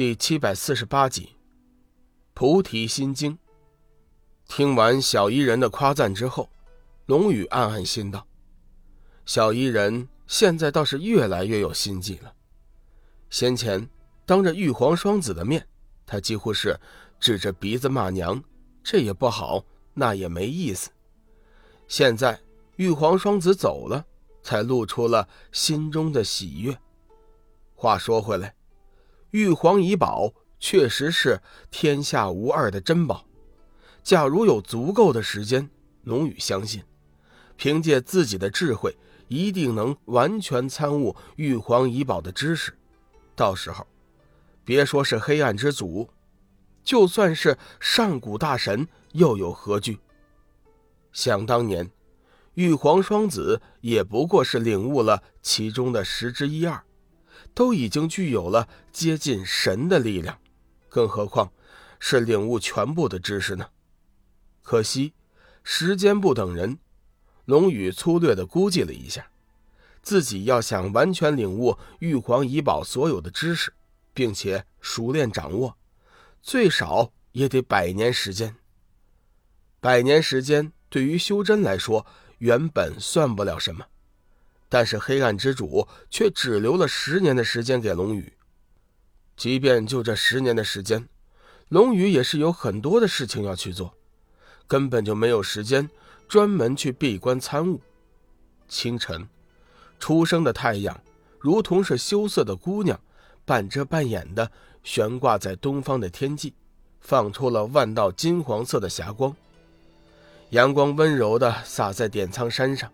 第七百四十八集，《菩提心经》。听完小伊人的夸赞之后，龙宇暗暗心道：“小伊人现在倒是越来越有心计了。先前当着玉皇双子的面，他几乎是指着鼻子骂娘，这也不好，那也没意思。现在玉皇双子走了，才露出了心中的喜悦。话说回来。”玉皇遗宝确实是天下无二的珍宝，假如有足够的时间，龙宇相信，凭借自己的智慧，一定能完全参悟玉皇遗宝的知识。到时候，别说是黑暗之祖，就算是上古大神，又有何惧？想当年，玉皇双子也不过是领悟了其中的十之一二。都已经具有了接近神的力量，更何况是领悟全部的知识呢？可惜时间不等人。龙宇粗略的估计了一下，自己要想完全领悟玉皇遗宝所有的知识，并且熟练掌握，最少也得百年时间。百年时间对于修真来说，原本算不了什么。但是黑暗之主却只留了十年的时间给龙宇。即便就这十年的时间，龙宇也是有很多的事情要去做，根本就没有时间专门去闭关参悟。清晨，初升的太阳如同是羞涩的姑娘，半遮半掩的悬挂在东方的天际，放出了万道金黄色的霞光。阳光温柔的洒在点苍山上。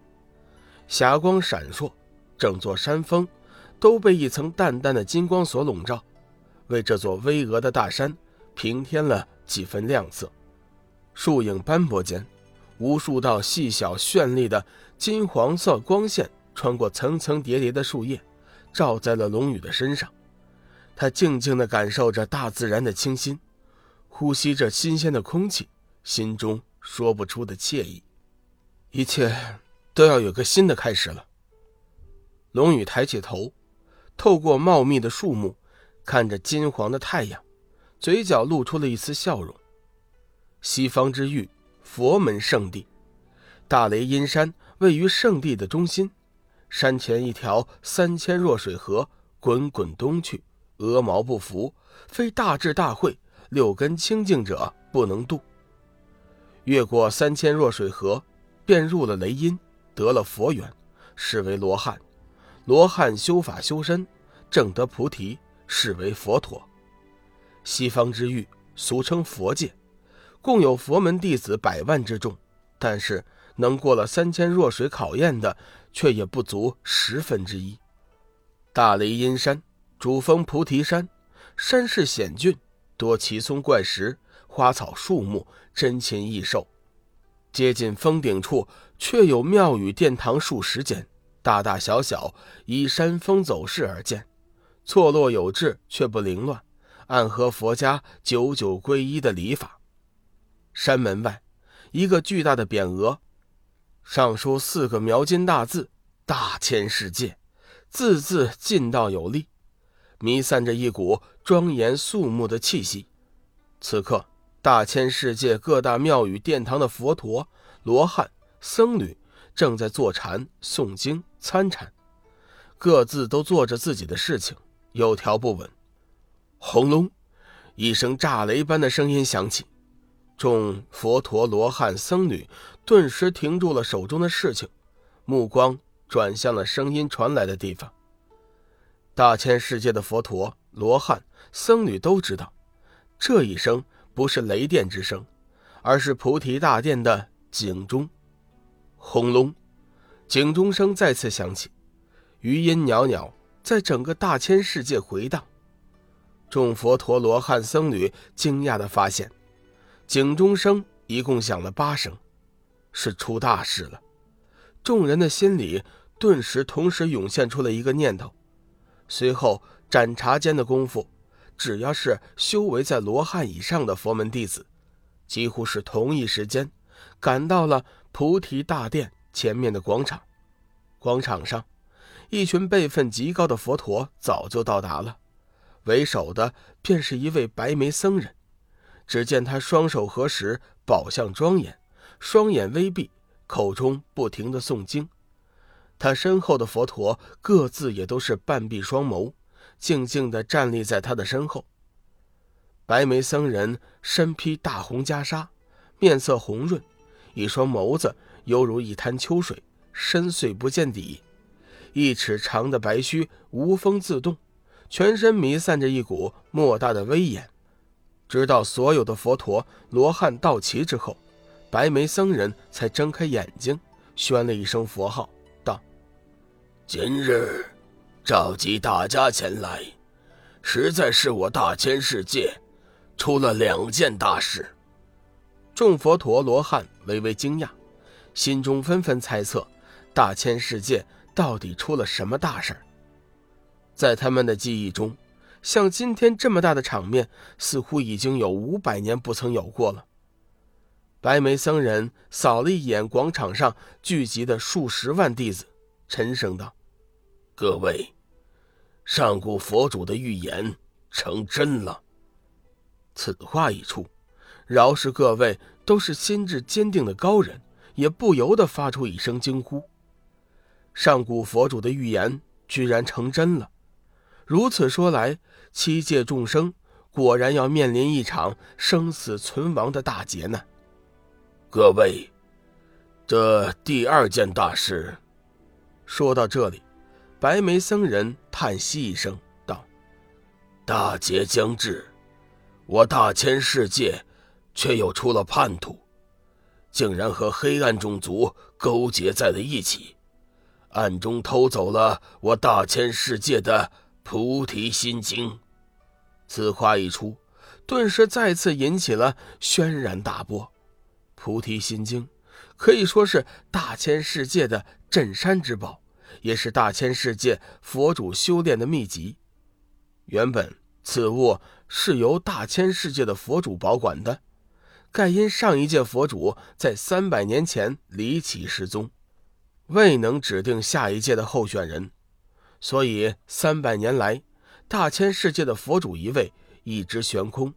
霞光闪烁，整座山峰都被一层淡淡的金光所笼罩，为这座巍峨的大山平添了几分亮色。树影斑驳间，无数道细小绚丽的金黄色光线穿过层层叠叠的树叶，照在了龙宇的身上。他静静地感受着大自然的清新，呼吸着新鲜的空气，心中说不出的惬意。一切。都要有个新的开始了。龙宇抬起头，透过茂密的树木，看着金黄的太阳，嘴角露出了一丝笑容。西方之域，佛门圣地，大雷音山位于圣地的中心，山前一条三千弱水河滚滚东去，鹅毛不服，非大智大慧、六根清净者不能渡。越过三千弱水河，便入了雷音。得了佛缘，是为罗汉；罗汉修法修身，正得菩提，是为佛陀。西方之域俗称佛界，共有佛门弟子百万之众，但是能过了三千弱水考验的，却也不足十分之一。大雷音山，主峰菩提山，山势险峻，多奇松怪石，花草树木，珍禽异兽。接近峰顶处，却有庙宇殿堂数十间，大大小小，依山峰走势而建，错落有致，却不凌乱，暗合佛家九九归一的礼法。山门外，一个巨大的匾额，上书四个描金大字“大千世界”，字字劲道有力，弥散着一股庄严肃穆的气息。此刻。大千世界各大庙宇殿堂的佛陀、罗汉、僧侣正在坐禅、诵经、参禅，各自都做着自己的事情，有条不紊。轰隆，一声炸雷般的声音响起，众佛陀、罗汉、僧侣顿时停住了手中的事情，目光转向了声音传来的地方。大千世界的佛陀、罗汉、僧侣都知道，这一声。不是雷电之声，而是菩提大殿的警钟。轰隆，警钟声再次响起，余音袅袅，在整个大千世界回荡。众佛陀罗汉僧侣惊讶地发现，警钟声一共响了八声，是出大事了。众人的心里顿时同时涌现出了一个念头，随后盏茶间的功夫。只要是修为在罗汉以上的佛门弟子，几乎是同一时间赶到了菩提大殿前面的广场。广场上，一群辈分极高的佛陀早就到达了，为首的便是一位白眉僧人。只见他双手合十，宝相庄严，双眼微闭，口中不停的诵经。他身后的佛陀各自也都是半闭双眸，静静的站立在他的身后。白眉僧人身披大红袈裟，面色红润，一双眸子犹如一滩秋水，深邃不见底。一尺长的白须无风自动，全身弥散着一股莫大的威严。直到所有的佛陀罗汉到齐之后，白眉僧人才睁开眼睛，宣了一声佛号，道：“今日召集大家前来，实在是我大千世界出了两件大事。”众佛陀罗汉微微惊讶，心中纷纷猜测大千世界。到底出了什么大事儿？在他们的记忆中，像今天这么大的场面，似乎已经有五百年不曾有过了。白眉僧人扫了一眼广场上聚集的数十万弟子，沉声道：“各位，上古佛主的预言成真了。”此话一出，饶是各位都是心智坚定的高人，也不由得发出一声惊呼。上古佛主的预言居然成真了，如此说来，七界众生果然要面临一场生死存亡的大劫呢。各位，这第二件大事，说到这里，白眉僧人叹息一声道：“大劫将至，我大千世界却又出了叛徒，竟然和黑暗种族勾结在了一起。”暗中偷走了我大千世界的菩提心经，此话一出，顿时再次引起了轩然大波。菩提心经可以说是大千世界的镇山之宝，也是大千世界佛主修炼的秘籍。原本此物是由大千世界的佛主保管的，盖因上一届佛主在三百年前离奇失踪。未能指定下一届的候选人，所以三百年来，大千世界的佛主一位一直悬空。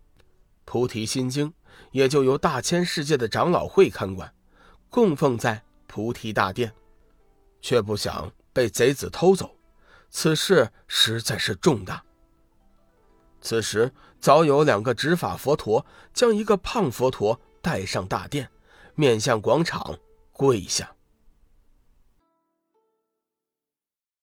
菩提心经也就由大千世界的长老会看管，供奉在菩提大殿，却不想被贼子偷走。此事实在是重大。此时早有两个执法佛陀将一个胖佛陀带上大殿，面向广场跪下。